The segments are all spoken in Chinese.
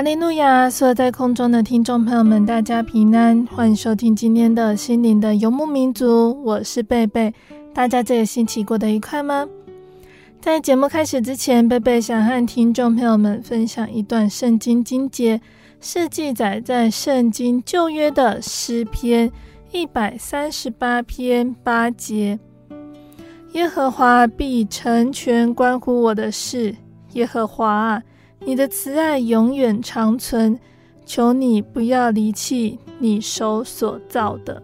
哈利路亚！所有在空中的听众朋友们，大家平安，欢迎收听今天的心灵的游牧民族。我是贝贝，大家这个星期过得愉快吗？在节目开始之前，贝贝想和听众朋友们分享一段圣经经节，是记载在圣经旧约的诗篇一百三十八篇八节：耶和华必成全关乎我的事，耶和华！你的慈爱永远长存，求你不要离弃你手所造的。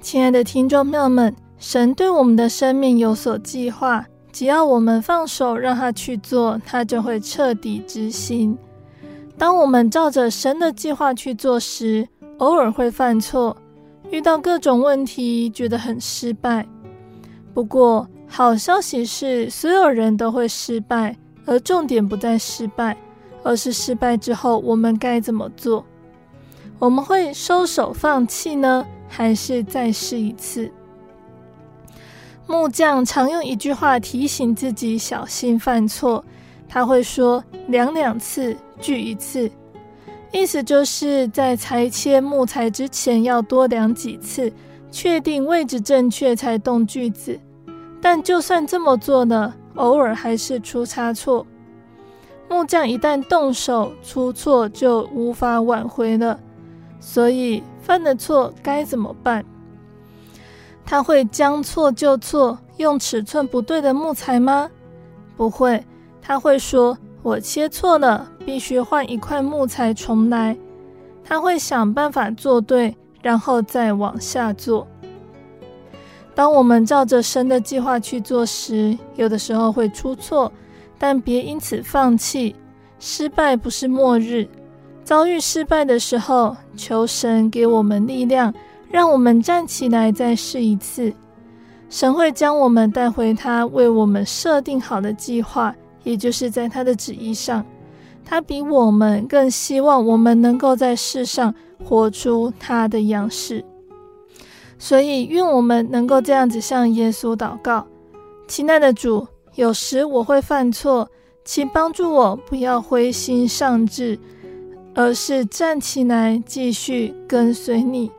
亲爱的听众朋友们，神对我们的生命有所计划，只要我们放手让他去做，他就会彻底执行。当我们照着神的计划去做时，偶尔会犯错，遇到各种问题，觉得很失败。不过，好消息是，所有人都会失败。而重点不在失败，而是失败之后我们该怎么做？我们会收手放弃呢，还是再试一次？木匠常用一句话提醒自己小心犯错，他会说“量两次，锯一次”，意思就是在裁切木材之前要多量几次，确定位置正确才动锯子。但就算这么做呢？偶尔还是出差错，木匠一旦动手出错，就无法挽回了。所以犯了错该怎么办？他会将错就错，用尺寸不对的木材吗？不会，他会说：“我切错了，必须换一块木材重来。”他会想办法做对，然后再往下做。当我们照着神的计划去做时，有的时候会出错，但别因此放弃。失败不是末日，遭遇失败的时候，求神给我们力量，让我们站起来再试一次。神会将我们带回他为我们设定好的计划，也就是在他的旨意上。他比我们更希望我们能够在世上活出他的样式。所以，愿我们能够这样子向耶稣祷告：亲爱的主，有时我会犯错，请帮助我不要灰心丧志，而是站起来继续跟随你。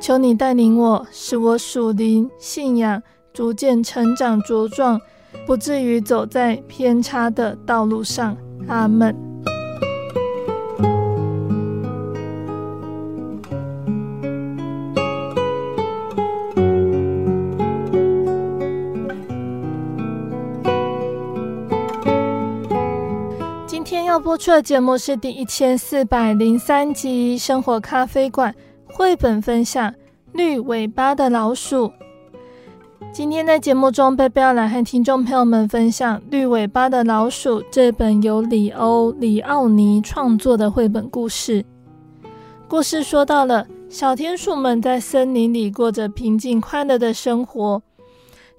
求你带领我，使我属灵信仰逐渐成长茁壮，不至于走在偏差的道路上。阿门。播出的节目是第一千四百零三集《生活咖啡馆》绘本分享《绿尾巴的老鼠》。今天在节目中，贝贝要来和听众朋友们分享《绿尾巴的老鼠》这本由里欧·里奥尼创作的绘本故事。故事说到了小田鼠们在森林里过着平静快乐的生活。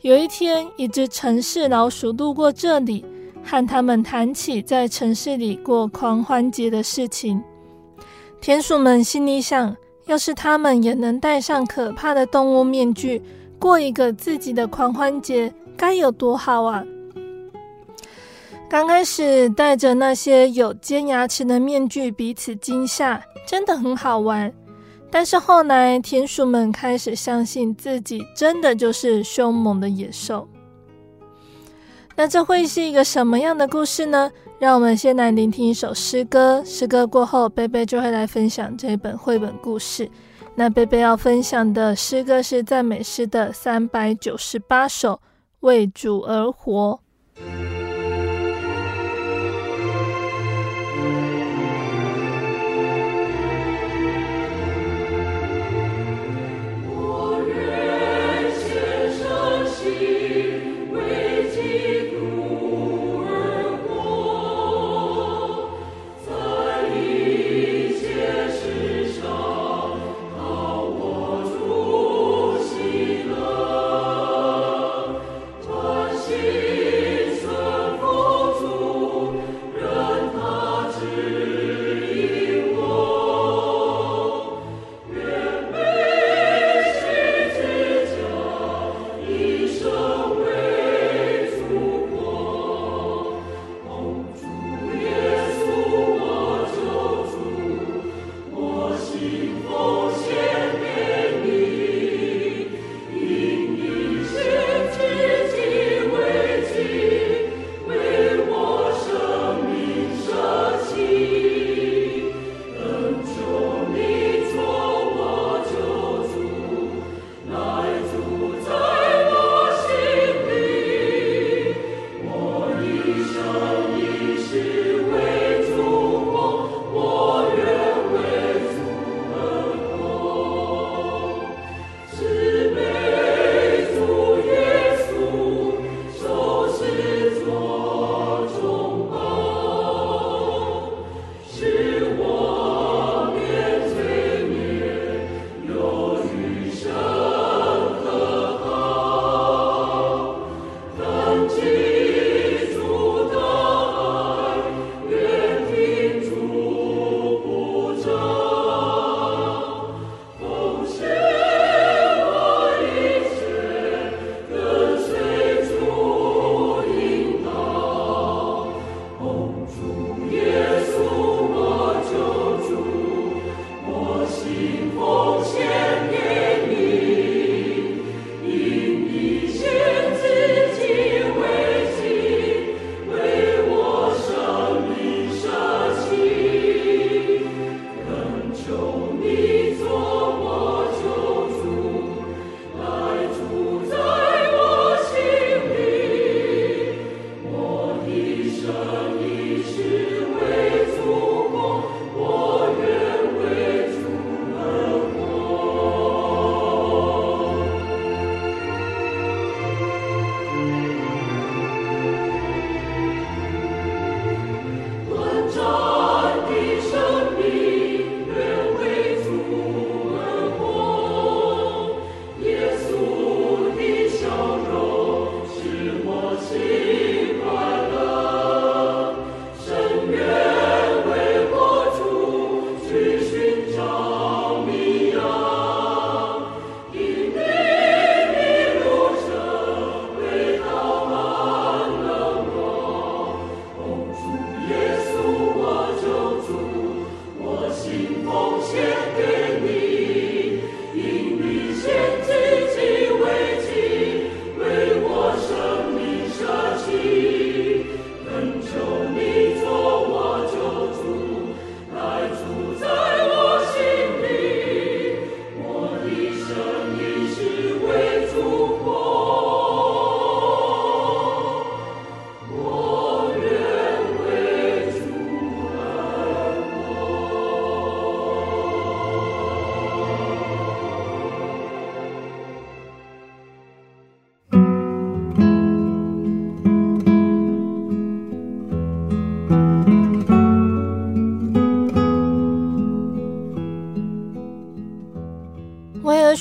有一天，一只城市老鼠路过这里。和他们谈起在城市里过狂欢节的事情。田鼠们心里想：要是他们也能戴上可怕的动物面具，过一个自己的狂欢节，该有多好啊！刚开始戴着那些有尖牙齿的面具，彼此惊吓，真的很好玩。但是后来，田鼠们开始相信自己真的就是凶猛的野兽。那这会是一个什么样的故事呢？让我们先来聆听一首诗歌。诗歌过后，贝贝就会来分享这本绘本故事。那贝贝要分享的诗歌是赞美诗的三百九十八首，《为主而活》。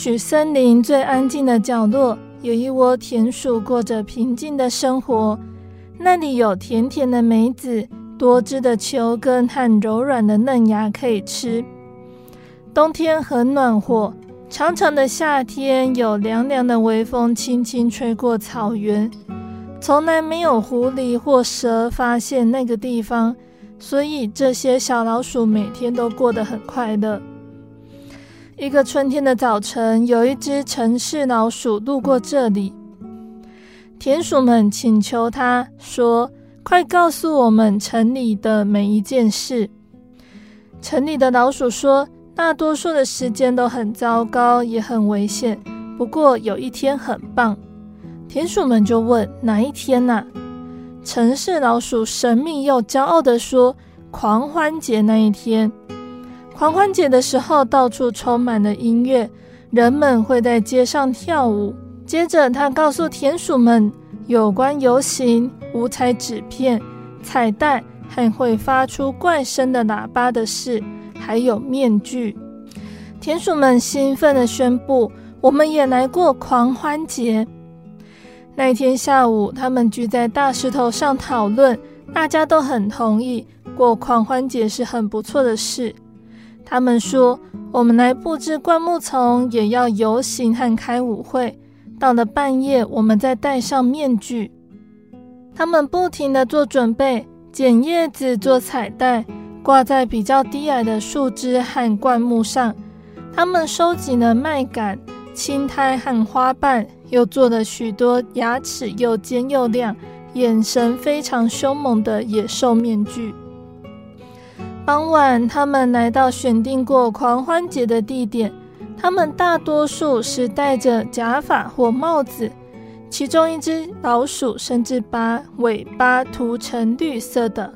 与森林最安静的角落，有一窝田鼠过着平静的生活。那里有甜甜的梅子、多汁的球根和柔软的嫩芽可以吃。冬天很暖和，长长的夏天有凉凉的微风轻轻吹过草原。从来没有狐狸或蛇发现那个地方，所以这些小老鼠每天都过得很快乐。一个春天的早晨，有一只城市老鼠路过这里，田鼠们请求他说：“快告诉我们城里的每一件事。”城里的老鼠说：“大多数的时间都很糟糕，也很危险，不过有一天很棒。”田鼠们就问：“哪一天呢？”城市老鼠神秘又骄傲地说：“狂欢节那一天。狂欢节的时候，到处充满了音乐，人们会在街上跳舞。”接着，他告诉田鼠们有关游行、五彩纸片、彩带和会发出怪声的喇叭的事，还有面具。田鼠们兴奋地宣布：“我们也来过狂欢节。”那天下午，他们聚在大石头上讨论，大家都很同意过狂欢节是很不错的事。他们说：“我们来布置灌木丛，也要游行和开舞会。到了半夜，我们再戴上面具。”他们不停地做准备，剪叶子做彩带，挂在比较低矮的树枝和灌木上。他们收集了麦秆、青苔和花瓣。又做了许多牙齿又尖又亮、眼神非常凶猛的野兽面具。傍晚，他们来到选定过狂欢节的地点。他们大多数是戴着假发或帽子，其中一只老鼠甚至把尾巴涂成绿色的。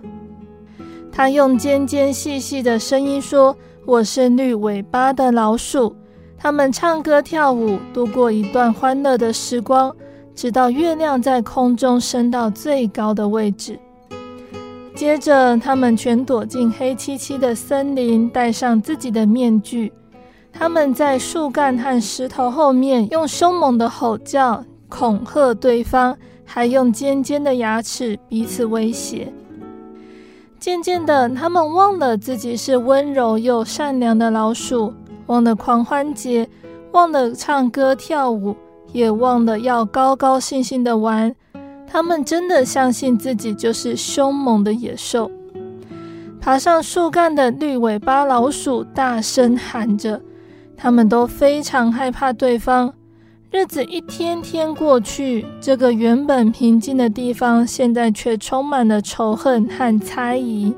他用尖尖细细的声音说：“我是绿尾巴的老鼠。”他们唱歌跳舞，度过一段欢乐的时光，直到月亮在空中升到最高的位置。接着，他们全躲进黑漆漆的森林，戴上自己的面具。他们在树干和石头后面用凶猛的吼叫恐吓对方，还用尖尖的牙齿彼此威胁。渐渐的，他们忘了自己是温柔又善良的老鼠。忘了狂欢节，忘了唱歌跳舞，也忘了要高高兴兴的玩。他们真的相信自己就是凶猛的野兽。爬上树干的绿尾巴老鼠大声喊着，他们都非常害怕对方。日子一天天过去，这个原本平静的地方，现在却充满了仇恨和猜疑。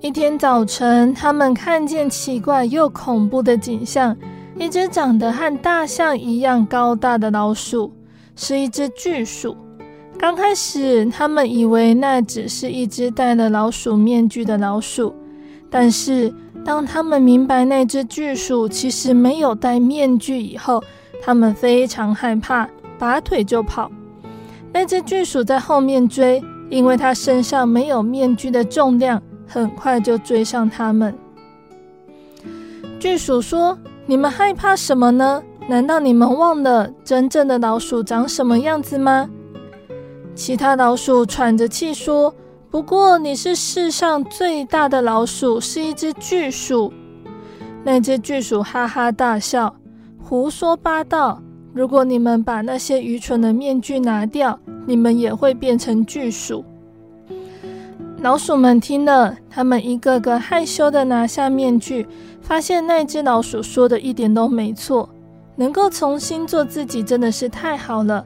一天早晨，他们看见奇怪又恐怖的景象：一只长得和大象一样高大的老鼠，是一只巨鼠。刚开始，他们以为那只是一只戴了老鼠面具的老鼠，但是当他们明白那只巨鼠其实没有戴面具以后，他们非常害怕，拔腿就跑。那只巨鼠在后面追，因为它身上没有面具的重量。很快就追上他们。巨鼠说：“你们害怕什么呢？难道你们忘了真正的老鼠长什么样子吗？”其他老鼠喘着气说：“不过你是世上最大的老鼠，是一只巨鼠。”那只巨鼠哈哈大笑：“胡说八道！如果你们把那些愚蠢的面具拿掉，你们也会变成巨鼠。”老鼠们听了，他们一个个害羞地拿下面具，发现那只老鼠说的一点都没错。能够重新做自己真的是太好了，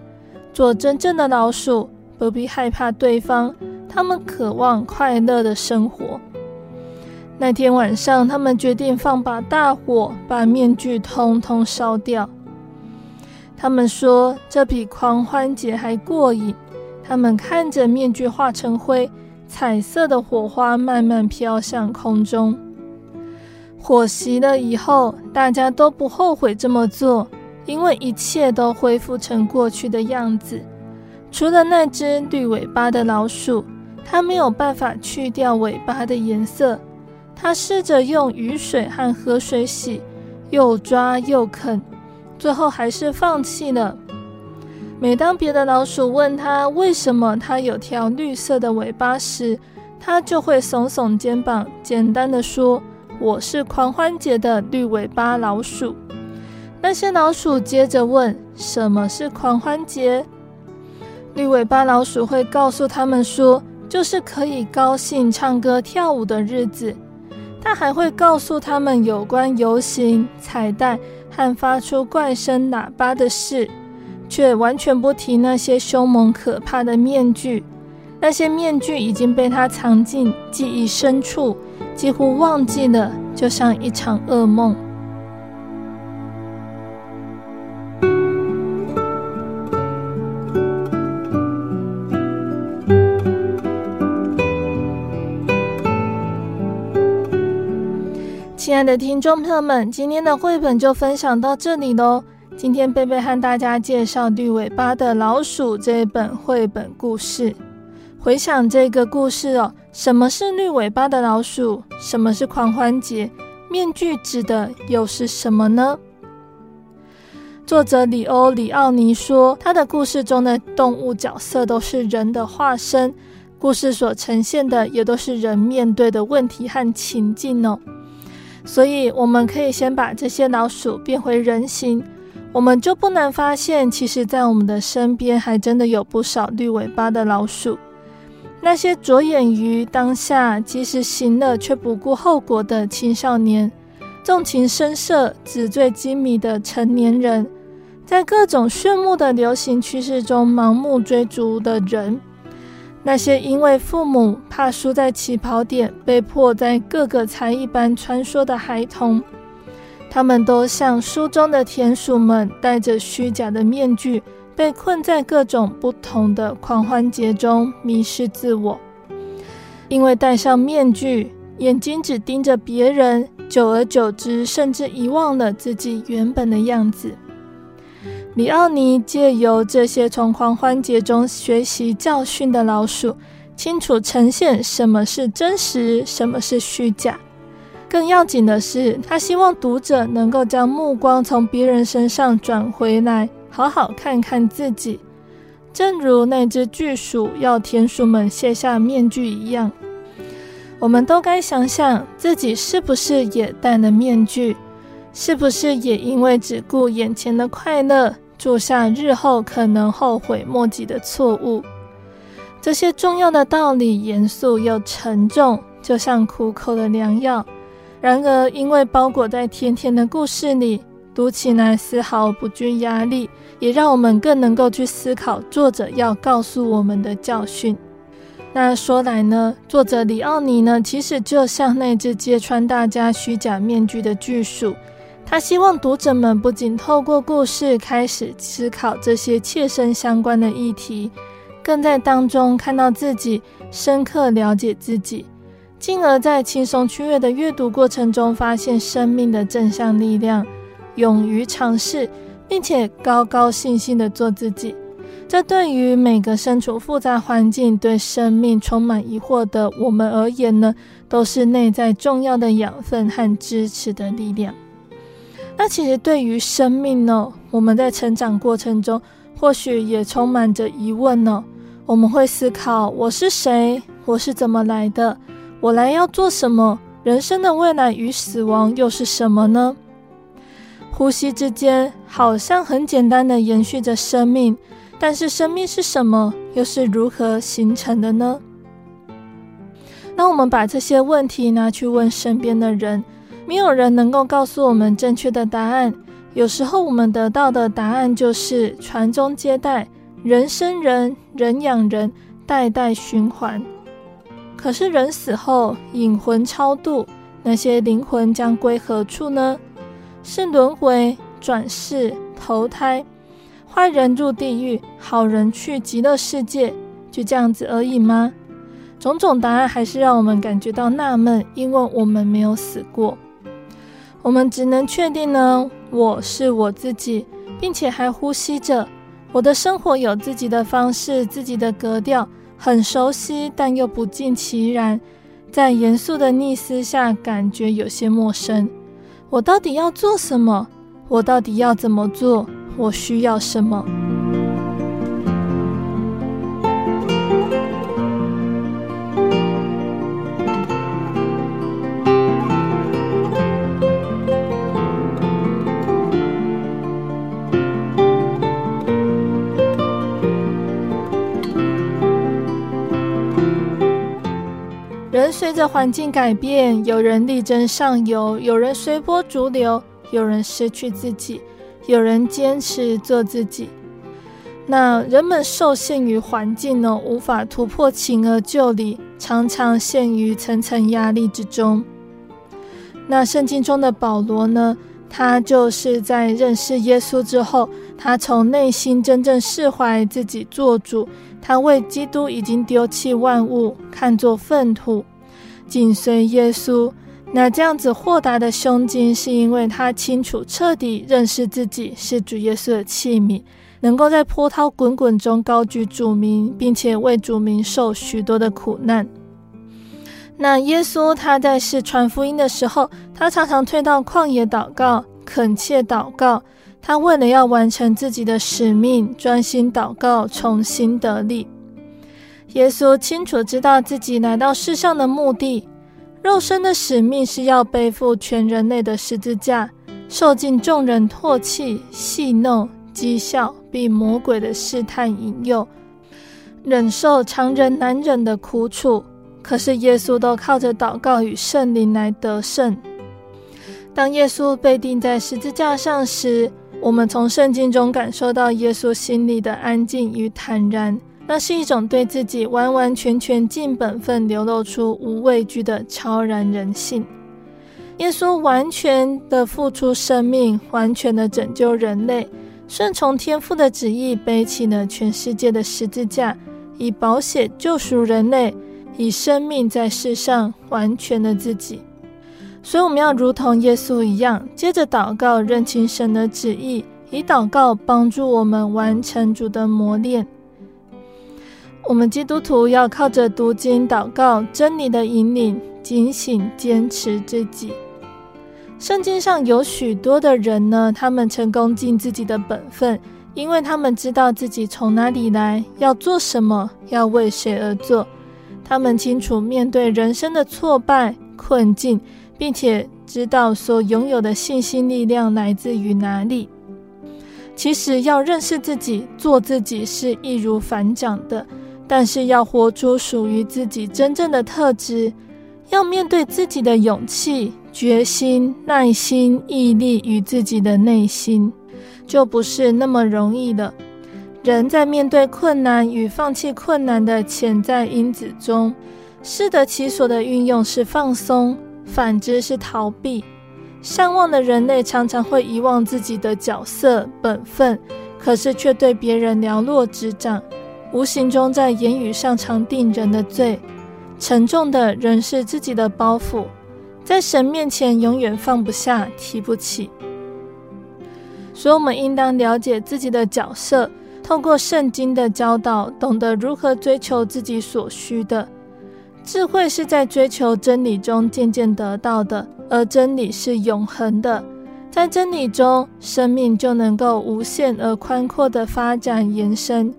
做真正的老鼠，不必害怕对方。他们渴望快乐的生活。那天晚上，他们决定放把大火，把面具通通烧掉。他们说这比狂欢节还过瘾。他们看着面具化成灰。彩色的火花慢慢飘向空中。火熄了以后，大家都不后悔这么做，因为一切都恢复成过去的样子。除了那只绿尾巴的老鼠，它没有办法去掉尾巴的颜色。它试着用雨水和河水洗，又抓又啃，最后还是放弃了。每当别的老鼠问他为什么它有条绿色的尾巴时，它就会耸耸肩膀，简单的说：“我是狂欢节的绿尾巴老鼠。”那些老鼠接着问：“什么是狂欢节？”绿尾巴老鼠会告诉他们说：“就是可以高兴唱歌跳舞的日子。”他还会告诉他们有关游行、彩带和发出怪声喇叭的事。却完全不提那些凶猛可怕的面具，那些面具已经被他藏进记忆深处，几乎忘记了，就像一场噩梦。亲爱的听众朋友们，今天的绘本就分享到这里喽。今天贝贝和大家介绍《绿尾巴的老鼠》这一本绘本故事。回想这个故事哦，什么是绿尾巴的老鼠？什么是狂欢节？面具指的又是什么呢？作者里欧·里奥尼说，他的故事中的动物角色都是人的化身，故事所呈现的也都是人面对的问题和情境哦。所以，我们可以先把这些老鼠变回人形。我们就不难发现，其实，在我们的身边，还真的有不少绿尾巴的老鼠。那些着眼于当下，即使行了却不顾后果的青少年，纵情声色、纸醉金迷的成年人，在各种炫目的流行趋势中盲目追逐的人，那些因为父母怕输在起跑点，被迫在各个才艺班穿梭的孩童。他们都像书中的田鼠们，戴着虚假的面具，被困在各种不同的狂欢节中，迷失自我。因为戴上面具，眼睛只盯着别人，久而久之，甚至遗忘了自己原本的样子。里奥尼借由这些从狂欢节中学习教训的老鼠，清楚呈现什么是真实，什么是虚假。更要紧的是，他希望读者能够将目光从别人身上转回来，好好看看自己。正如那只巨鼠要田鼠们卸下面具一样，我们都该想想自己是不是也戴了面具，是不是也因为只顾眼前的快乐，做下日后可能后悔莫及的错误。这些重要的道理严肃又沉重，就像苦口的良药。然而，因为包裹在甜甜的故事里，读起来丝毫不具压力，也让我们更能够去思考作者要告诉我们的教训。那说来呢，作者里奥尼呢，其实就像那只揭穿大家虚假面具的巨鼠，他希望读者们不仅透过故事开始思考这些切身相关的议题，更在当中看到自己，深刻了解自己。进而，在轻松愉悦的阅读过程中，发现生命的正向力量，勇于尝试，并且高高兴兴的做自己。这对于每个身处复杂环境、对生命充满疑惑的我们而言呢，都是内在重要的养分和支持的力量。那其实对于生命呢，我们在成长过程中，或许也充满着疑问呢。我们会思考：我是谁？我是怎么来的？我来要做什么？人生的未来与死亡又是什么呢？呼吸之间，好像很简单的延续着生命，但是生命是什么？又是如何形成的呢？当我们把这些问题拿去问身边的人，没有人能够告诉我们正确的答案。有时候我们得到的答案就是传宗接代，人生人，人养人，代代循环。可是人死后，引魂超度，那些灵魂将归何处呢？是轮回、转世、投胎，坏人入地狱，好人去极乐世界，就这样子而已吗？种种答案还是让我们感觉到纳闷，因为我们没有死过。我们只能确定呢，我是我自己，并且还呼吸着。我的生活有自己的方式，自己的格调。很熟悉，但又不尽其然，在严肃的逆思下，感觉有些陌生。我到底要做什么？我到底要怎么做？我需要什么？随着环境改变，有人力争上游，有人随波逐流，有人失去自己，有人坚持做自己。那人们受限于环境呢，无法突破情而就理，常常陷于层层压力之中。那圣经中的保罗呢，他就是在认识耶稣之后，他从内心真正释怀自己做主，他为基督已经丢弃万物，看作粪土，紧随耶稣。那这样子豁达的胸襟，是因为他清楚彻底认识自己是主耶稣的器皿。能够在波涛滚滚中高举主名，并且为主名受许多的苦难。那耶稣他在世传福音的时候，他常常退到旷野祷告，恳切祷告。他为了要完成自己的使命，专心祷告，重新得力。耶稣清楚知道自己来到世上的目的，肉身的使命是要背负全人类的十字架，受尽众人唾弃、戏弄、讥笑。被魔鬼的试探引诱，忍受常人难忍的苦楚，可是耶稣都靠着祷告与圣灵来得胜。当耶稣被钉在十字架上时，我们从圣经中感受到耶稣心里的安静与坦然，那是一种对自己完完全全尽本分、流露出无畏惧的超然人性。耶稣完全的付出生命，完全的拯救人类。顺从天父的旨意，背起了全世界的十字架，以宝血救赎人类，以生命在世上完全的自己。所以，我们要如同耶稣一样，接着祷告，认清神的旨意，以祷告帮助我们完成主的磨练。我们基督徒要靠着读经、祷告、真理的引领，警醒坚持自己。圣经上有许多的人呢，他们成功尽自己的本分，因为他们知道自己从哪里来，要做什么，要为谁而做。他们清楚面对人生的挫败、困境，并且知道所拥有的信心力量来自于哪里。其实要认识自己、做自己是易如反掌的，但是要活出属于自己真正的特质，要面对自己的勇气。决心、耐心、毅力与自己的内心，就不是那么容易的。人在面对困难与放弃困难的潜在因子中，适得其所的运用是放松，反之是逃避。善忘的人类常常会遗忘自己的角色本分，可是却对别人了若指掌，无形中在言语上常定人的罪。沉重的仍是自己的包袱。在神面前永远放不下、提不起，所以我们应当了解自己的角色，透过圣经的教导，懂得如何追求自己所需的。智慧是在追求真理中渐渐得到的，而真理是永恒的。在真理中，生命就能够无限而宽阔的发展延伸。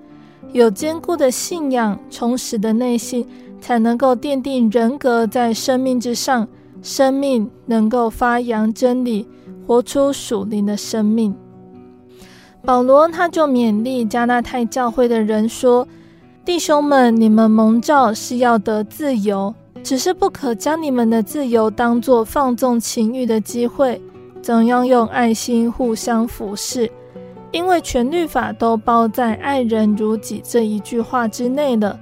有坚固的信仰、充实的内心，才能够奠定人格在生命之上。生命能够发扬真理，活出属灵的生命。保罗他就勉励加纳太教会的人说：“弟兄们，你们蒙召是要得自由，只是不可将你们的自由当作放纵情欲的机会，总要用爱心互相服侍，因为全律法都包在‘爱人如己’这一句话之内了。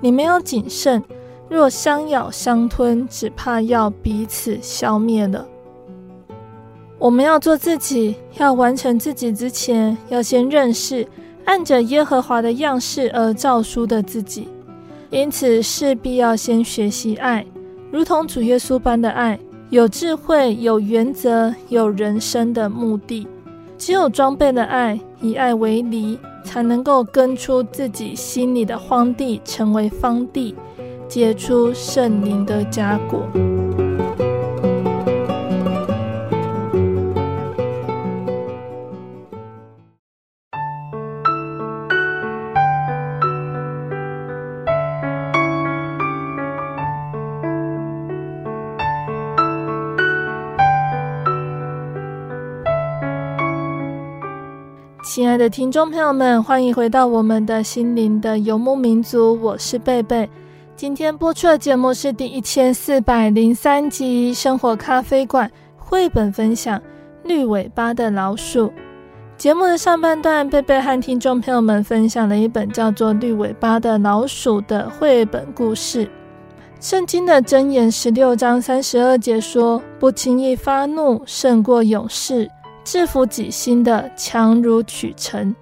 你们要谨慎。”若相咬相吞，只怕要彼此消灭了。我们要做自己，要完成自己之前，要先认识按着耶和华的样式而造书的自己。因此，势必要先学习爱，如同主耶稣般的爱，有智慧、有原则、有人生的目的。只有装备了爱，以爱为犁，才能够耕出自己心里的荒地，成为方地。结出圣灵的佳果。亲爱的听众朋友们，欢迎回到我们的心灵的游牧民族，我是贝贝。今天播出的节目是第一千四百零三集《生活咖啡馆》绘本分享《绿尾巴的老鼠》。节目的上半段，贝贝和听众朋友们分享了一本叫做《绿尾巴的老鼠》的绘本故事。圣经的箴言十六章三十二节说：“不轻易发怒胜过勇士，制服己心的强如取城。”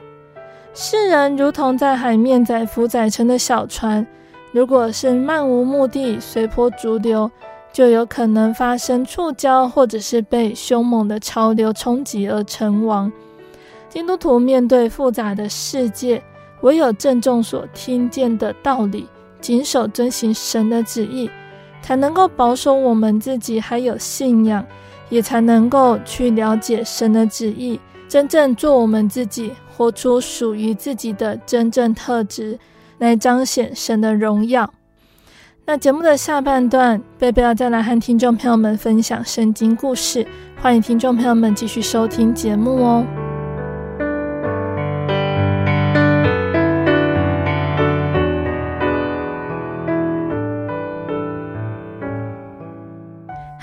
世人如同在海面载浮载沉的小船。如果是漫无目的、随波逐流，就有可能发生触礁，或者是被凶猛的潮流冲击而沉亡。基督徒面对复杂的世界，唯有郑重所听见的道理，谨守遵行神的旨意，才能够保守我们自己还有信仰，也才能够去了解神的旨意，真正做我们自己，活出属于自己的真正特质。来彰显神的荣耀。那节目的下半段，贝贝要再来和听众朋友们分享圣经故事，欢迎听众朋友们继续收听节目哦。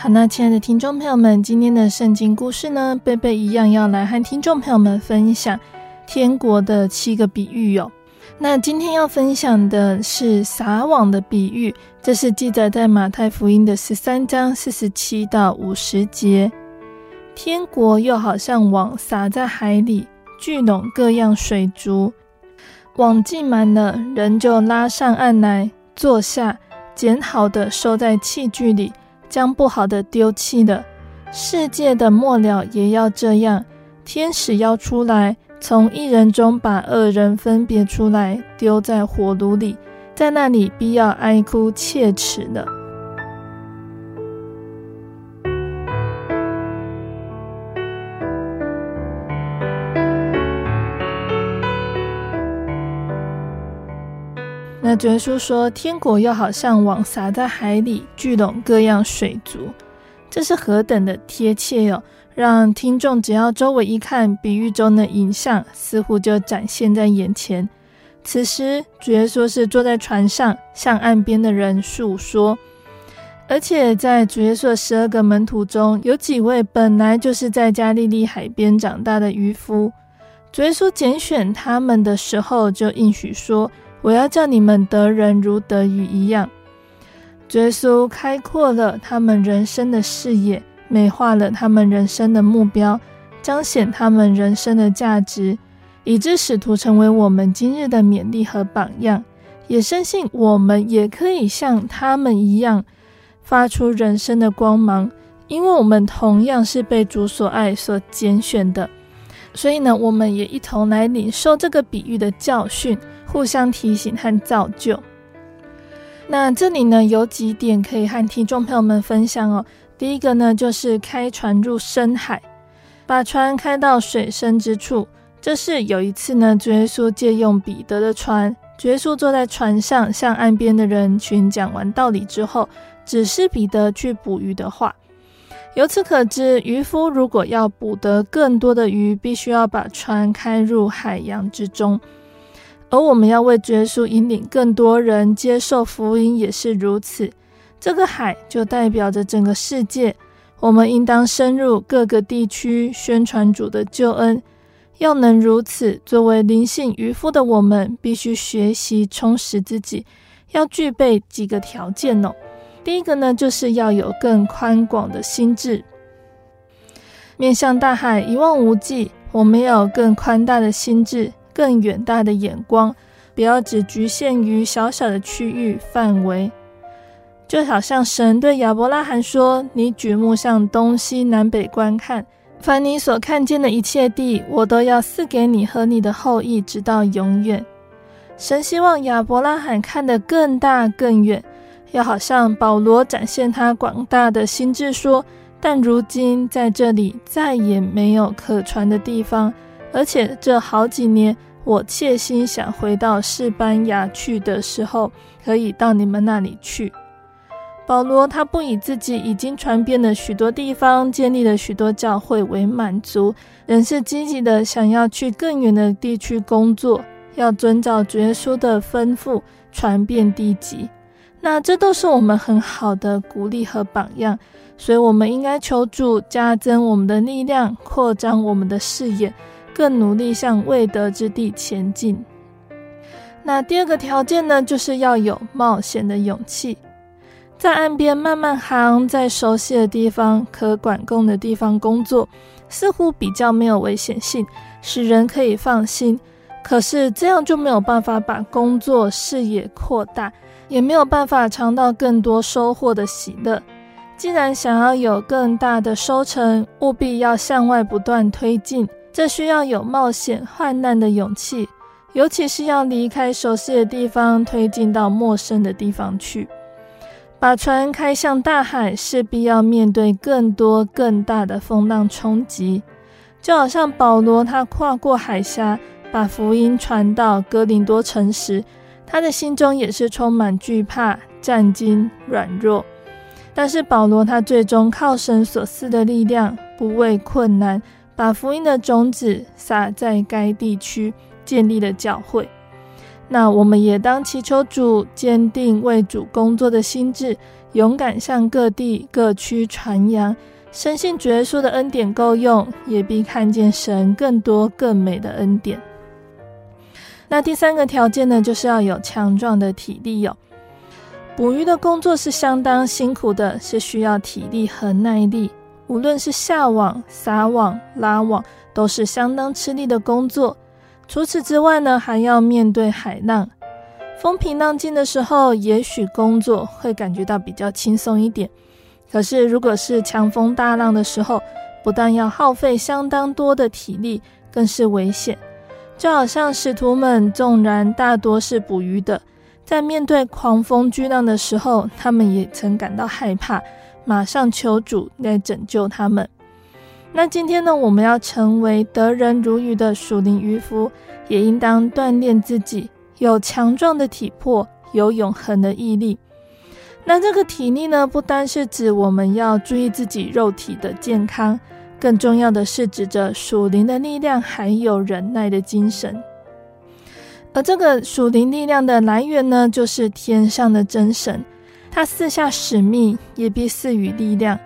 好，那亲爱的听众朋友们，今天的圣经故事呢，贝贝一样要来和听众朋友们分享天国的七个比喻哟。那今天要分享的是撒网的比喻，这是记载在马太福音的十三章四十七到五十节。天国又好像网撒在海里，聚拢各样水族，网计满了，人就拉上岸来，坐下，捡好的收在器具里，将不好的丢弃了。世界的末了也要这样，天使要出来。从一人中把恶人分别出来，丢在火炉里，在那里必要哀哭切齿的。那主耶稣说，天国又好像网撒在海里，聚拢各样水族，这是何等的贴切哟！让听众只要周围一看，比喻中的影像似乎就展现在眼前。此时，主耶稣是坐在船上，向岸边的人述说。而且，在主耶稣的十二个门徒中，有几位本来就是在加利利海边长大的渔夫。主耶稣拣选他们的时候，就应许说：“我要叫你们得人如得鱼一样。”耶稣开阔了他们人生的视野。美化了他们人生的目标，彰显他们人生的价值，以致使徒成为我们今日的勉励和榜样。也深信我们也可以像他们一样，发出人生的光芒，因为我们同样是被主所爱、所拣选的。所以呢，我们也一同来领受这个比喻的教训，互相提醒和造就。那这里呢，有几点可以和听众朋友们分享哦。第一个呢，就是开船入深海，把船开到水深之处。这是有一次呢，主耶稣借用彼得的船，主耶稣坐在船上，向岸边的人群讲完道理之后，指示彼得去捕鱼的话。由此可知，渔夫如果要捕得更多的鱼，必须要把船开入海洋之中。而我们要为耶稣引领更多人接受福音，也是如此。这个海就代表着整个世界，我们应当深入各个地区宣传主的救恩。要能如此，作为灵性渔夫的我们，必须学习充实自己，要具备几个条件哦。第一个呢，就是要有更宽广的心智，面向大海一望无际。我们要有更宽大的心智，更远大的眼光，不要只局限于小小的区域范围。就好像神对亚伯拉罕说：“你举目向东西南北观看，凡你所看见的一切地，我都要赐给你和你的后裔，直到永远。”神希望亚伯拉罕看得更大更远，要好像保罗展现他广大的心智说：“但如今在这里再也没有可传的地方，而且这好几年，我切心想回到西班牙去的时候，可以到你们那里去。”保罗他不以自己已经传遍了许多地方，建立了许多教会为满足，仍是积极的想要去更远的地区工作，要遵照主耶稣的吩咐传遍地极。那这都是我们很好的鼓励和榜样，所以我们应该求主加增我们的力量，扩张我们的视野，更努力向未得之地前进。那第二个条件呢，就是要有冒险的勇气，在岸边慢慢航，在熟悉的地方、可管控的地方工作，似乎比较没有危险性，使人可以放心。可是这样就没有办法把工作视野扩大。也没有办法尝到更多收获的喜乐。既然想要有更大的收成，务必要向外不断推进，这需要有冒险患难的勇气，尤其是要离开熟悉的地方，推进到陌生的地方去。把船开向大海，势必要面对更多更大的风浪冲击。就好像保罗他跨过海峡，把福音传到哥林多城时，他的心中也是充满惧怕、战惊、软弱，但是保罗他最终靠神所赐的力量，不畏困难，把福音的种子撒在该地区，建立了教会。那我们也当祈求主坚定为主工作的心志，勇敢向各地各区传扬，深信主耶稣的恩典够用，也必看见神更多更美的恩典。那第三个条件呢，就是要有强壮的体力哟、哦。捕鱼的工作是相当辛苦的，是需要体力和耐力。无论是下网、撒网、拉网，都是相当吃力的工作。除此之外呢，还要面对海浪。风平浪静的时候，也许工作会感觉到比较轻松一点。可是如果是强风大浪的时候，不但要耗费相当多的体力，更是危险。就好像使徒们，纵然大多是捕鱼的，在面对狂风巨浪的时候，他们也曾感到害怕，马上求主来拯救他们。那今天呢，我们要成为得人如鱼的属灵渔夫，也应当锻炼自己，有强壮的体魄，有永恒的毅力。那这个体力呢，不单是指我们要注意自己肉体的健康。更重要的是，指着属灵的力量，还有忍耐的精神。而这个属灵力量的来源呢，就是天上的真神，他四下使命，也必赐予力量。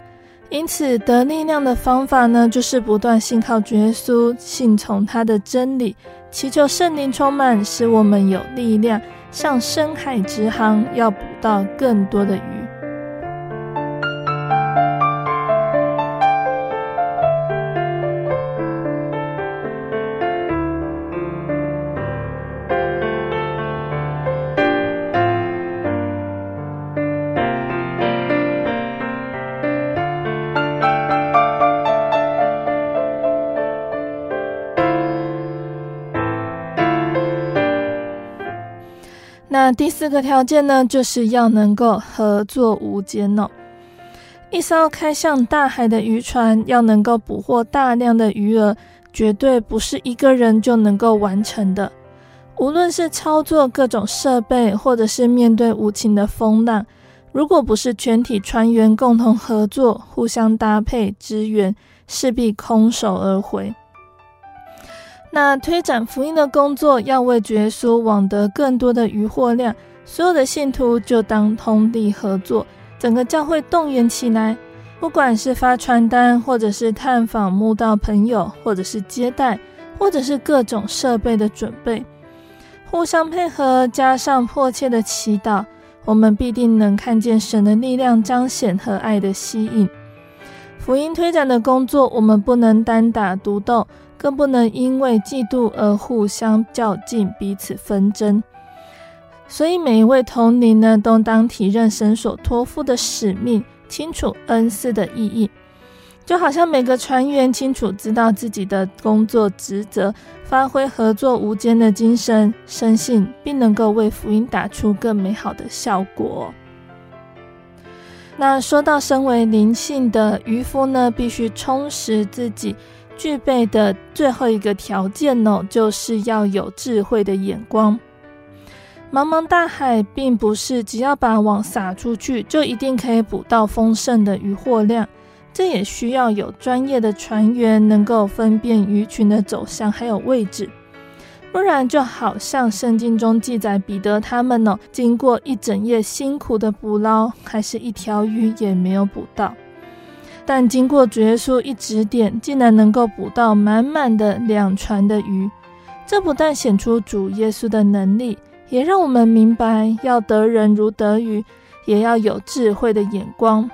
因此，得力量的方法呢，就是不断信靠主耶稣，信从他的真理，祈求圣灵充满，使我们有力量，向深海直航，要捕到更多的鱼。那第四个条件呢，就是要能够合作无间哦。一艘开向大海的渔船，要能够捕获大量的鱼儿，绝对不是一个人就能够完成的。无论是操作各种设备，或者是面对无情的风浪，如果不是全体船员共同合作、互相搭配支援，势必空手而回。那推展福音的工作，要为耶稣网得更多的渔获量，所有的信徒就当通力合作，整个教会动员起来，不管是发传单，或者是探访慕道朋友，或者是接待，或者是各种设备的准备，互相配合，加上迫切的祈祷，我们必定能看见神的力量彰显和爱的吸引。福音推展的工作，我们不能单打独斗。更不能因为嫉妒而互相较劲，彼此纷争。所以每一位同龄呢，都当体认神所托付的使命，清楚恩赐的意义。就好像每个船员清楚知道自己的工作职责，发挥合作无间的精神，深信并能够为福音打出更美好的效果。那说到身为灵性的渔夫呢，必须充实自己。具备的最后一个条件呢，就是要有智慧的眼光。茫茫大海，并不是只要把网撒出去，就一定可以捕到丰盛的渔获量。这也需要有专业的船员能够分辨鱼群的走向还有位置。不然就好像圣经中记载彼得他们哦，经过一整夜辛苦的捕捞，还是一条鱼也没有捕到。但经过主耶稣一指点，竟然能够捕到满满的两船的鱼。这不但显出主耶稣的能力，也让我们明白要得人如得鱼，也要有智慧的眼光，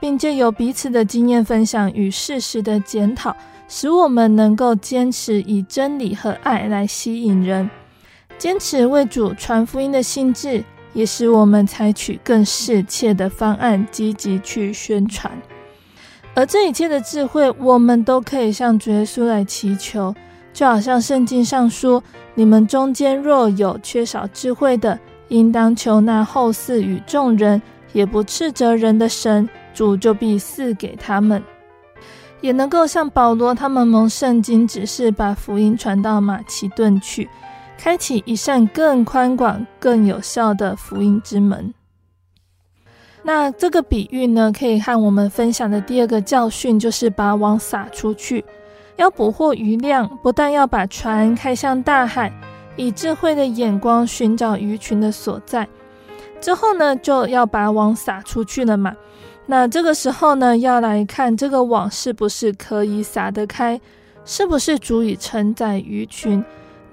并借由彼此的经验分享与事实的检讨。使我们能够坚持以真理和爱来吸引人，坚持为主传福音的心志，也使我们采取更适切的方案，积极去宣传。而这一切的智慧，我们都可以向主耶稣来祈求。就好像圣经上说：“你们中间若有缺少智慧的，应当求那后世与众人，也不斥责人的神，主就必赐给他们。”也能够像保罗他们蒙圣经指示，把福音传到马其顿去，开启一扇更宽广、更有效的福音之门。那这个比喻呢，可以和我们分享的第二个教训，就是把网撒出去，要捕获鱼量，不但要把船开向大海，以智慧的眼光寻找鱼群的所在，之后呢，就要把网撒出去了嘛。那这个时候呢，要来看这个网是不是可以撒得开，是不是足以承载鱼群。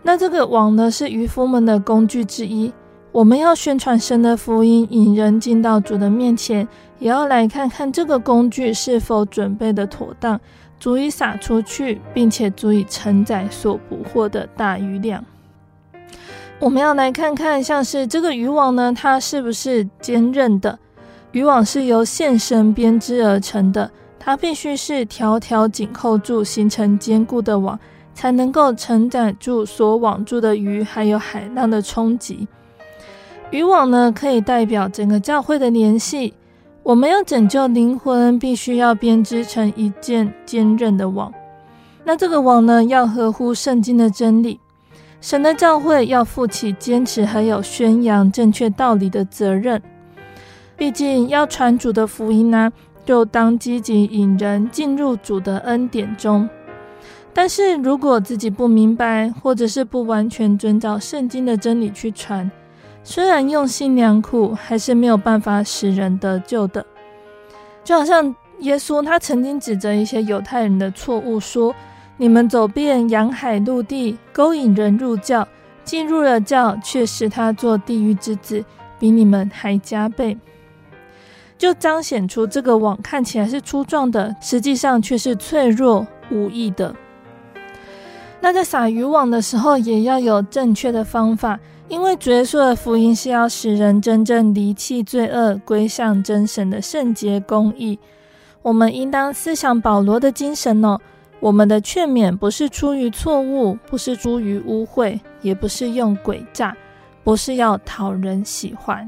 那这个网呢，是渔夫们的工具之一。我们要宣传神的福音，引人进到主的面前，也要来看看这个工具是否准备的妥当，足以撒出去，并且足以承载所捕获的大鱼量。我们要来看看，像是这个渔网呢，它是不是坚韧的？渔网是由线绳编织而成的，它必须是条条紧扣住，形成坚固的网，才能够承载住所网住的鱼，还有海浪的冲击。渔网呢，可以代表整个教会的联系。我们要拯救灵魂，必须要编织成一件坚韧的网。那这个网呢，要合乎圣经的真理。神的教会要负起坚持还有宣扬正确道理的责任。毕竟要传主的福音呢、就当积极引人进入主的恩典中。但是如果自己不明白，或者是不完全遵照圣经的真理去传，虽然用心良苦，还是没有办法使人得救的。就好像耶稣他曾经指责一些犹太人的错误，说：“你们走遍洋海陆地，勾引人入教，进入了教，却使他做地狱之子，比你们还加倍。”就彰显出这个网看起来是粗壮的，实际上却是脆弱无益的。那在撒渔网的时候，也要有正确的方法，因为主耶稣的福音是要使人真正离弃罪恶，归向真神的圣洁公义。我们应当思想保罗的精神哦。我们的劝勉不是出于错误，不是出于污秽，也不是用诡诈，不是要讨人喜欢。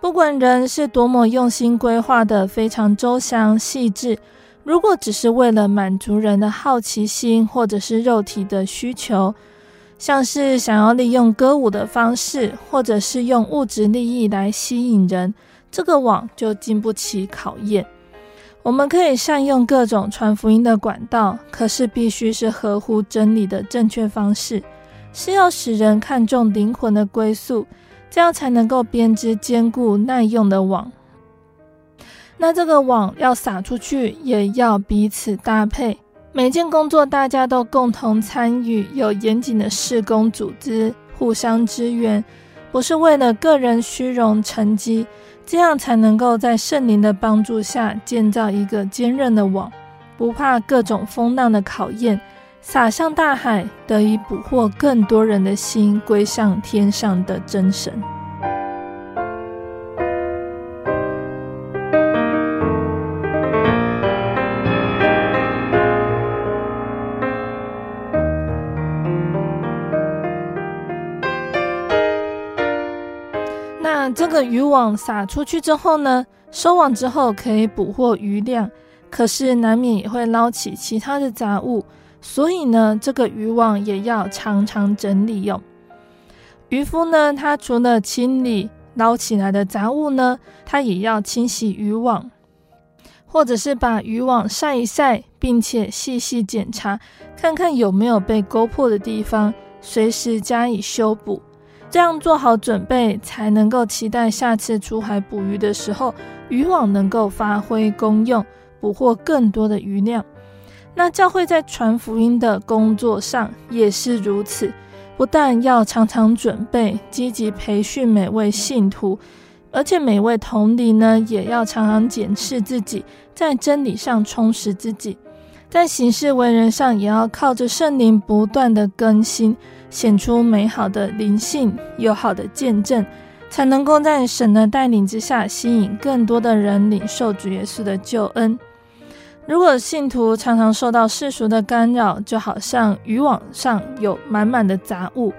不管人是多么用心规划的非常周详细致，如果只是为了满足人的好奇心或者是肉体的需求，像是想要利用歌舞的方式，或者是用物质利益来吸引人，这个网就经不起考验。我们可以善用各种传福音的管道，可是必须是合乎真理的正确方式，是要使人看重灵魂的归宿。这样才能够编织坚固耐用的网。那这个网要撒出去，也要彼此搭配。每件工作大家都共同参与，有严谨的施工组织，互相支援，不是为了个人虚荣成绩。这样才能够在圣灵的帮助下建造一个坚韧的网，不怕各种风浪的考验。撒向大海，得以捕获更多人的心，归向天上的真神。那这个渔网撒出去之后呢？收网之后可以捕获鱼量，可是难免也会捞起其他的杂物。所以呢，这个渔网也要常常整理用。渔夫呢，他除了清理捞起来的杂物呢，他也要清洗渔网，或者是把渔网晒一晒，并且细细检查，看看有没有被勾破的地方，随时加以修补，这样做好准备，才能够期待下次出海捕鱼的时候，渔网能够发挥功用，捕获更多的鱼量。那教会在传福音的工作上也是如此，不但要常常准备，积极培训每位信徒，而且每位同灵呢，也要常常检视自己，在真理上充实自己，在行事为人上也要靠着圣灵不断的更新，显出美好的灵性、友好的见证，才能够在神的带领之下，吸引更多的人领受主耶稣的救恩。如果信徒常常受到世俗的干扰，就好像渔网上有满满的杂物，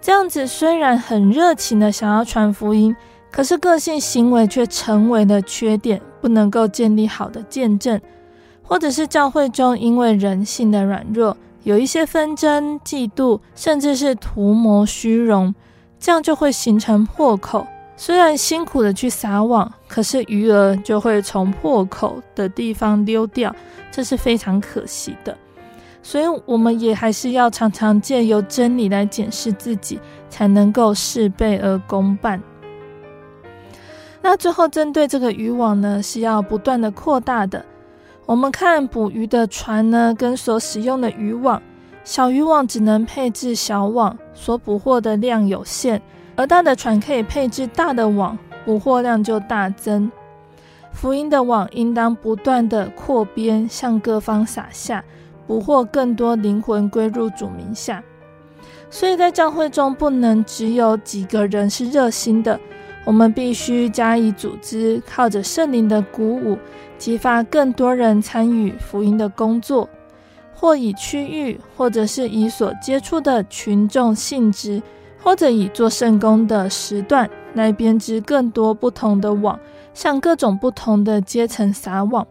这样子虽然很热情的想要传福音，可是个性行为却成为了缺点，不能够建立好的见证，或者是教会中因为人性的软弱，有一些纷争、嫉妒，甚至是图谋虚荣，这样就会形成破口。虽然辛苦的去撒网，可是鱼儿就会从破口的地方溜掉，这是非常可惜的。所以，我们也还是要常常借由真理来检视自己，才能够事倍而功半。那最后，针对这个渔网呢，是要不断的扩大的。我们看捕鱼的船呢，跟所使用的渔网，小渔网只能配置小网，所捕获的量有限。而大的船可以配置大的网，捕获量就大增。福音的网应当不断地扩编，向各方撒下，捕获更多灵魂归入主名下。所以在教会中，不能只有几个人是热心的，我们必须加以组织，靠着圣灵的鼓舞，激发更多人参与福音的工作，或以区域，或者是以所接触的群众性质。或者以做圣工的时段来编织更多不同的网，向各种不同的阶层撒网。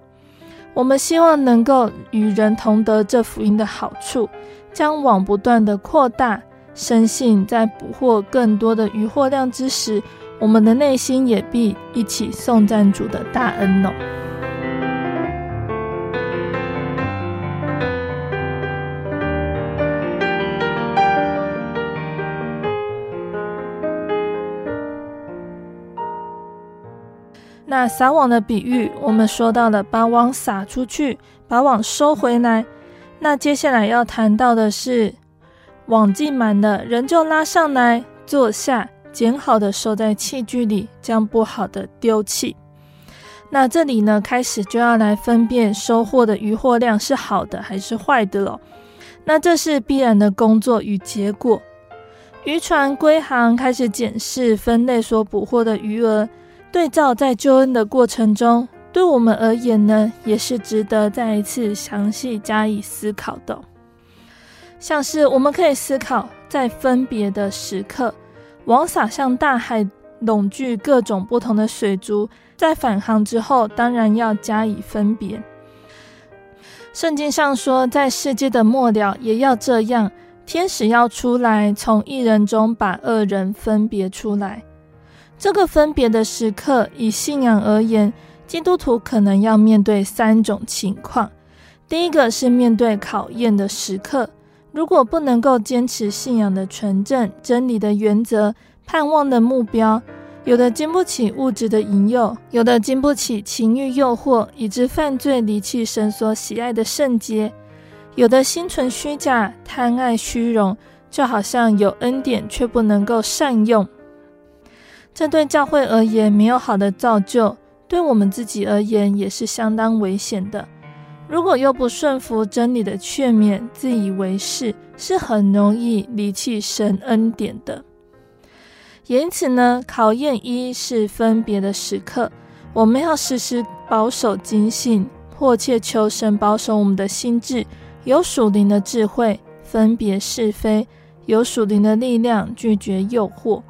我们希望能够与人同得这福音的好处，将网不断的扩大。深信在捕获更多的渔获量之时，我们的内心也必一起颂赞主的大恩哦。那撒网的比喻，我们说到了把网撒出去，把网收回来。那接下来要谈到的是，网进满了，人就拉上来，坐下，捡好的收在器具里，将不好的丢弃。那这里呢，开始就要来分辨收获的渔获量是好的还是坏的了。那这是必然的工作与结果。渔船归航，开始检视分类所捕获的鱼儿。对照在救恩的过程中，对我们而言呢，也是值得再一次详细加以思考的。像是我们可以思考，在分别的时刻，网撒向大海，笼聚各种不同的水族，在返航之后，当然要加以分别。圣经上说，在世界的末了也要这样，天使要出来，从一人中把恶人分别出来。这个分别的时刻，以信仰而言，基督徒可能要面对三种情况。第一个是面对考验的时刻，如果不能够坚持信仰的纯正、真理的原则、盼望的目标，有的经不起物质的引诱，有的经不起情欲诱惑，以致犯罪离弃神所喜爱的圣洁；有的心存虚假，贪爱虚荣，就好像有恩典却不能够善用。这对教会而言没有好的造就，对我们自己而言也是相当危险的。如果又不顺服真理的劝勉，自以为是，是很容易离弃神恩典的。因此呢，考验一是分别的时刻，我们要时时保守警醒，迫切求神保守我们的心智，有属灵的智慧，分别是非，有属灵的力量，拒绝诱惑。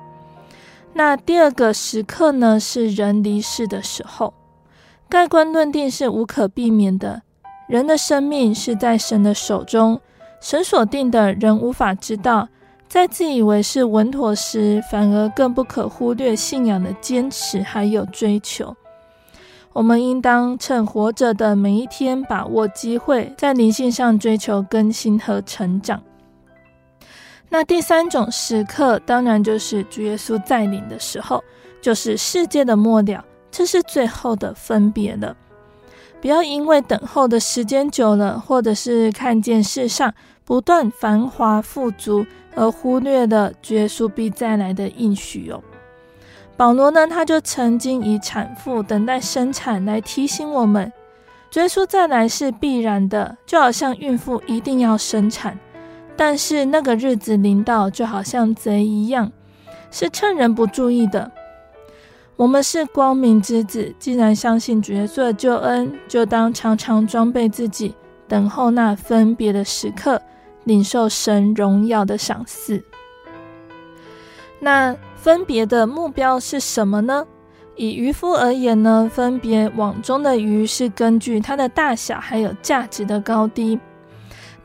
那第二个时刻呢，是人离世的时候。盖棺论定是无可避免的。人的生命是在神的手中，神所定的人无法知道。在自以为是稳妥时，反而更不可忽略信仰的坚持还有追求。我们应当趁活着的每一天，把握机会，在灵性上追求更新和成长。那第三种时刻，当然就是主耶稣再临的时候，就是世界的末了，这是最后的分别了。不要因为等候的时间久了，或者是看见世上不断繁华富足，而忽略了主耶稣必再来的应许哦。保罗呢，他就曾经以产妇等待生产来提醒我们，主耶稣再来是必然的，就好像孕妇一定要生产。但是那个日子临到，就好像贼一样，是趁人不注意的。我们是光明之子，既然相信主耶稣的救恩，就当常常装备自己，等候那分别的时刻，领受神荣耀的赏赐。那分别的目标是什么呢？以渔夫而言呢，分别网中的鱼是根据它的大小，还有价值的高低。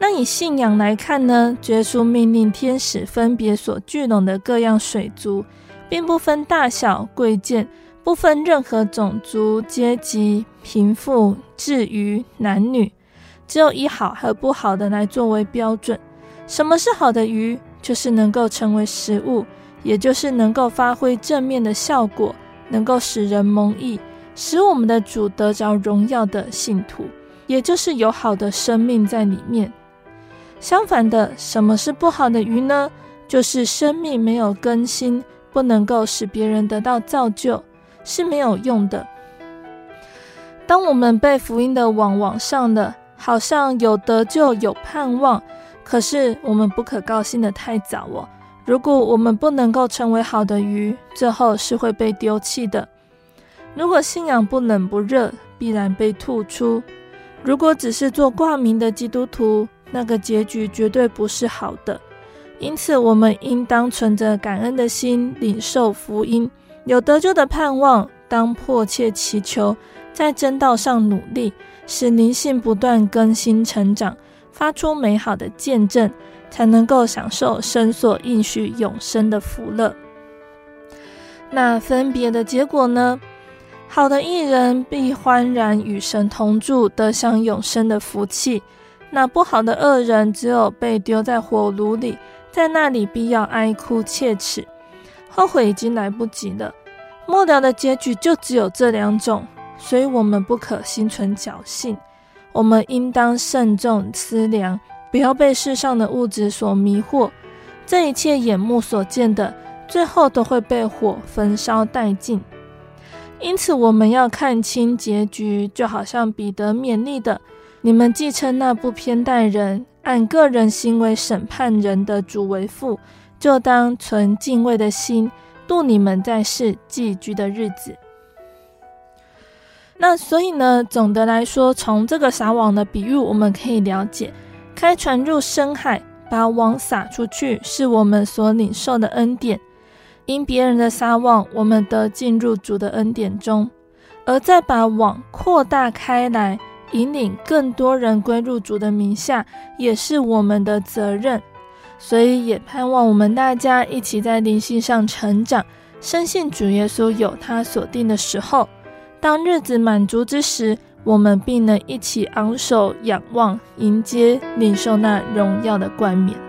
那以信仰来看呢，耶稣命令天使分别所聚拢的各样水族，并不分大小贵贱，不分任何种族、阶级、贫富、智愚、男女，只有以好和不好的来作为标准。什么是好的鱼？就是能够成为食物，也就是能够发挥正面的效果，能够使人蒙益，使我们的主得着荣耀的信徒，也就是有好的生命在里面。相反的，什么是不好的鱼呢？就是生命没有更新，不能够使别人得到造就，是没有用的。当我们被福音的网网上的，好像有得救、有盼望，可是我们不可高兴得太早哦。如果我们不能够成为好的鱼，最后是会被丢弃的。如果信仰不冷不热，必然被吐出。如果只是做挂名的基督徒，那个结局绝对不是好的，因此我们应当存着感恩的心领受福音，有得救的盼望，当迫切祈求，在真道上努力，使灵性不断更新成长，发出美好的见证，才能够享受神所应许永生的福乐。那分别的结果呢？好的义人必欢然与神同住，得享永生的福气。那不好的恶人，只有被丢在火炉里，在那里必要哀哭切齿，后悔已经来不及了。末了的结局就只有这两种，所以我们不可心存侥幸，我们应当慎重思量，不要被世上的物质所迷惑。这一切眼目所见的，最后都会被火焚烧殆尽。因此，我们要看清结局，就好像彼得勉励的。你们既称那不偏待人、按个人行为审判人的主为父，就当存敬畏的心度你们在世寄居的日子。那所以呢，总的来说，从这个撒网的比喻，我们可以了解，开船入深海，把网撒出去，是我们所领受的恩典。因别人的撒网，我们得进入主的恩典中，而再把网扩大开来。引领更多人归入主的名下，也是我们的责任。所以也盼望我们大家一起在灵性上成长，深信主耶稣有他所定的时候。当日子满足之时，我们必能一起昂首仰望，迎接领受那荣耀的冠冕。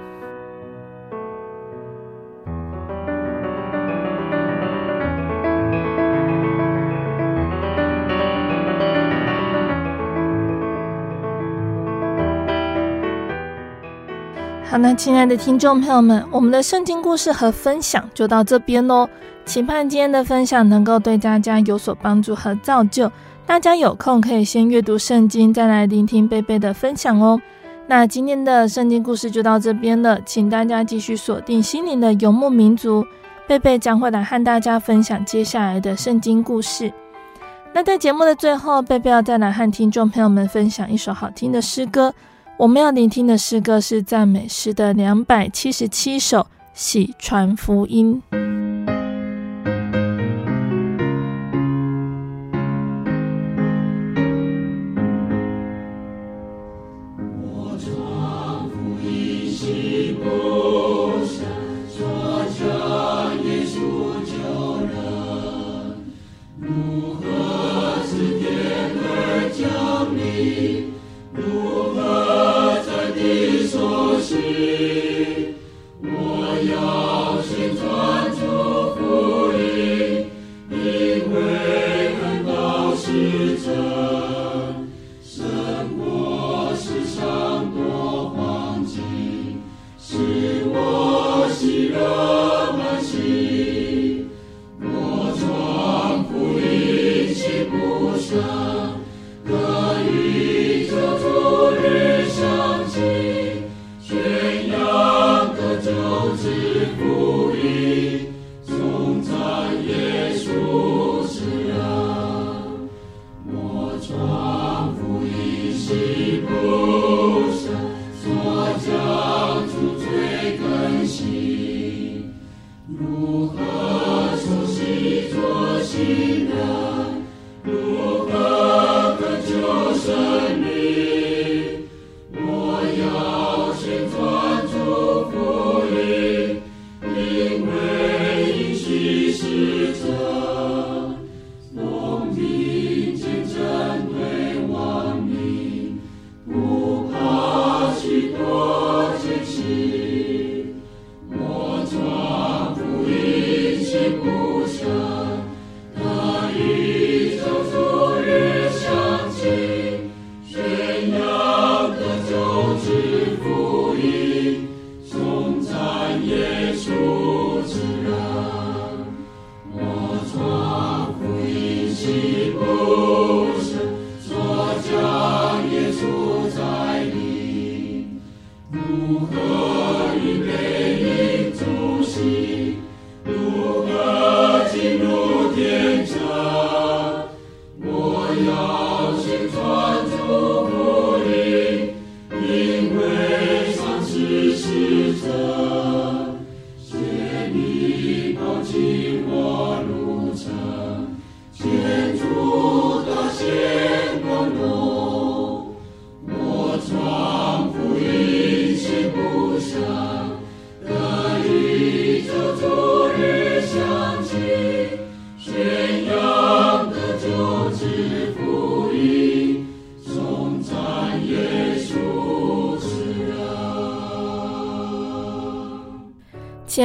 那亲爱的听众朋友们，我们的圣经故事和分享就到这边喽。期盼今天的分享能够对大家有所帮助和造就。大家有空可以先阅读圣经，再来聆听贝贝的分享哦。那今天的圣经故事就到这边了，请大家继续锁定心灵的游牧民族，贝贝将会来和大家分享接下来的圣经故事。那在节目的最后，贝贝要再来和听众朋友们分享一首好听的诗歌。我们要聆听的诗歌是赞美诗的两百七十七首，喜传福音。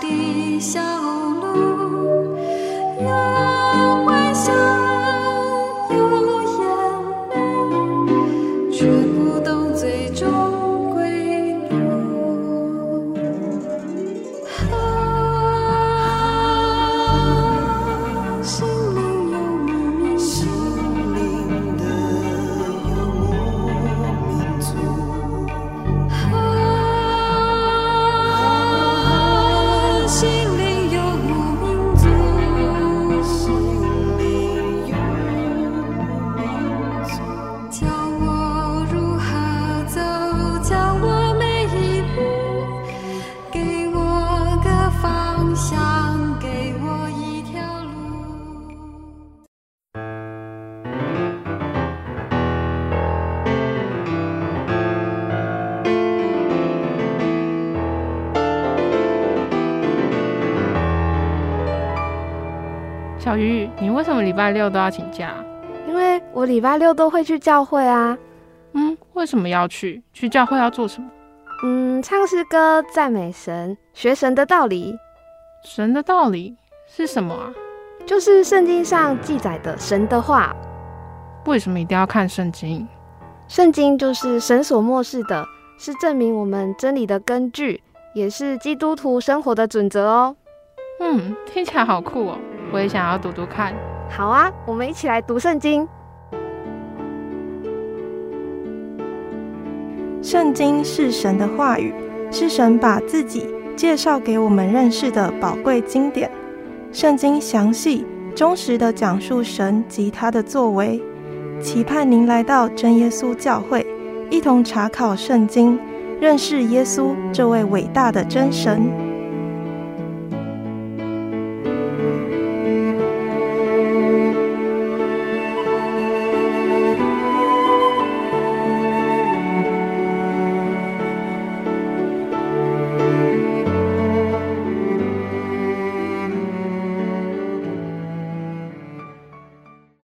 的小，为什么礼拜六都要请假？因为我礼拜六都会去教会啊。嗯，为什么要去？去教会要做什么？嗯，唱诗歌、赞美神、学神的道理。神的道理是什么啊？就是圣经上记载的神的话。为什么一定要看圣经？圣经就是神所漠视的，是证明我们真理的根据，也是基督徒生活的准则哦。嗯，听起来好酷哦，我也想要读读看。好啊，我们一起来读圣经。圣经是神的话语，是神把自己介绍给我们认识的宝贵经典。圣经详细、忠实的讲述神及他的作为。期盼您来到真耶稣教会，一同查考圣经，认识耶稣这位伟大的真神。